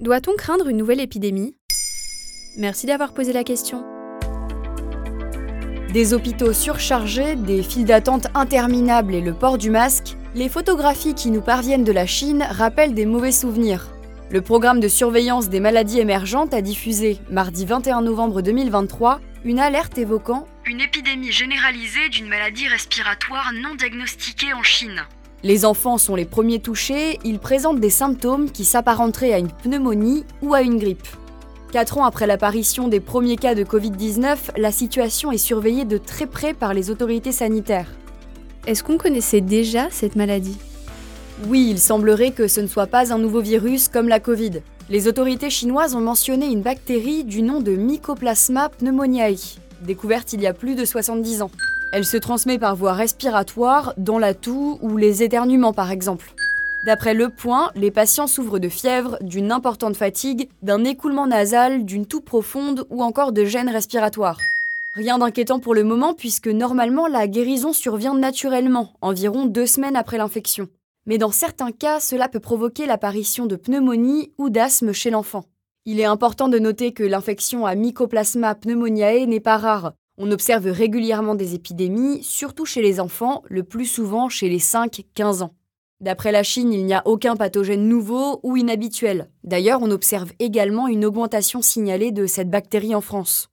Doit-on craindre une nouvelle épidémie? Merci d'avoir posé la question. Des hôpitaux surchargés, des files d'attente interminables et le port du masque, les photographies qui nous parviennent de la Chine rappellent des mauvais souvenirs. Le programme de surveillance des maladies émergentes a diffusé, mardi 21 novembre 2023, une alerte évoquant une épidémie généralisée d'une maladie respiratoire non diagnostiquée en Chine. Les enfants sont les premiers touchés, ils présentent des symptômes qui s'apparenteraient à une pneumonie ou à une grippe. Quatre ans après l'apparition des premiers cas de Covid-19, la situation est surveillée de très près par les autorités sanitaires. Est-ce qu'on connaissait déjà cette maladie? Oui, il semblerait que ce ne soit pas un nouveau virus comme la Covid. Les autorités chinoises ont mentionné une bactérie du nom de Mycoplasma pneumoniae, découverte il y a plus de 70 ans. Elle se transmet par voie respiratoire, dans la toux ou les éternuements par exemple. D'après Le Point, les patients souffrent de fièvre, d'une importante fatigue, d'un écoulement nasal, d'une toux profonde ou encore de gênes respiratoires. Rien d'inquiétant pour le moment puisque normalement la guérison survient naturellement, environ deux semaines après l'infection. Mais dans certains cas, cela peut provoquer l'apparition de pneumonie ou d'asthme chez l'enfant. Il est important de noter que l'infection à Mycoplasma pneumoniae n'est pas rare. On observe régulièrement des épidémies, surtout chez les enfants, le plus souvent chez les 5-15 ans. D'après la Chine, il n'y a aucun pathogène nouveau ou inhabituel. D'ailleurs, on observe également une augmentation signalée de cette bactérie en France.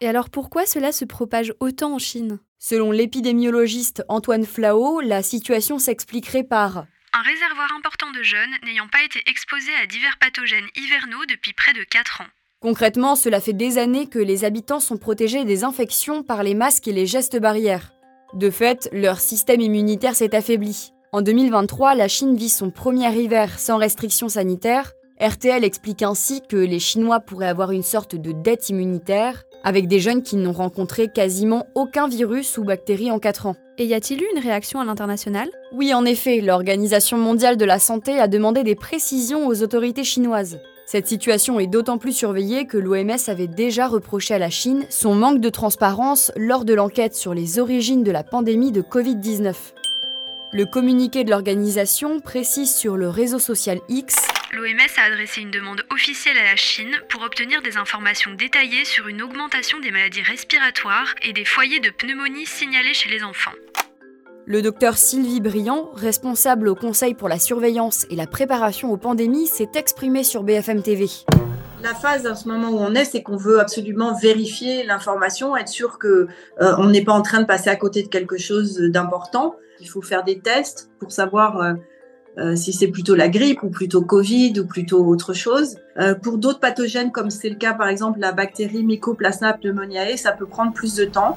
Et alors pourquoi cela se propage autant en Chine? Selon l'épidémiologiste Antoine Flao, la situation s'expliquerait par un réservoir important de jeunes n'ayant pas été exposés à divers pathogènes hivernaux depuis près de 4 ans. Concrètement, cela fait des années que les habitants sont protégés des infections par les masques et les gestes barrières. De fait, leur système immunitaire s'est affaibli. En 2023, la Chine vit son premier hiver sans restrictions sanitaires. RTL explique ainsi que les Chinois pourraient avoir une sorte de dette immunitaire, avec des jeunes qui n'ont rencontré quasiment aucun virus ou bactérie en 4 ans. Et y a-t-il eu une réaction à l'international? Oui, en effet, l'Organisation mondiale de la santé a demandé des précisions aux autorités chinoises. Cette situation est d'autant plus surveillée que l'OMS avait déjà reproché à la Chine son manque de transparence lors de l'enquête sur les origines de la pandémie de Covid-19. Le communiqué de l'organisation précise sur le réseau social X L'OMS a adressé une demande officielle à la Chine pour obtenir des informations détaillées sur une augmentation des maladies respiratoires et des foyers de pneumonie signalés chez les enfants. Le docteur Sylvie Briand, responsable au Conseil pour la surveillance et la préparation aux pandémies, s'est exprimé sur BFM TV. La phase en ce moment où on est, c'est qu'on veut absolument vérifier l'information, être sûr que euh, on n'est pas en train de passer à côté de quelque chose d'important. Il faut faire des tests pour savoir euh, euh, si c'est plutôt la grippe ou plutôt Covid ou plutôt autre chose. Pour d'autres pathogènes, comme c'est le cas par exemple la bactérie Mycoplasma pneumoniae, ça peut prendre plus de temps.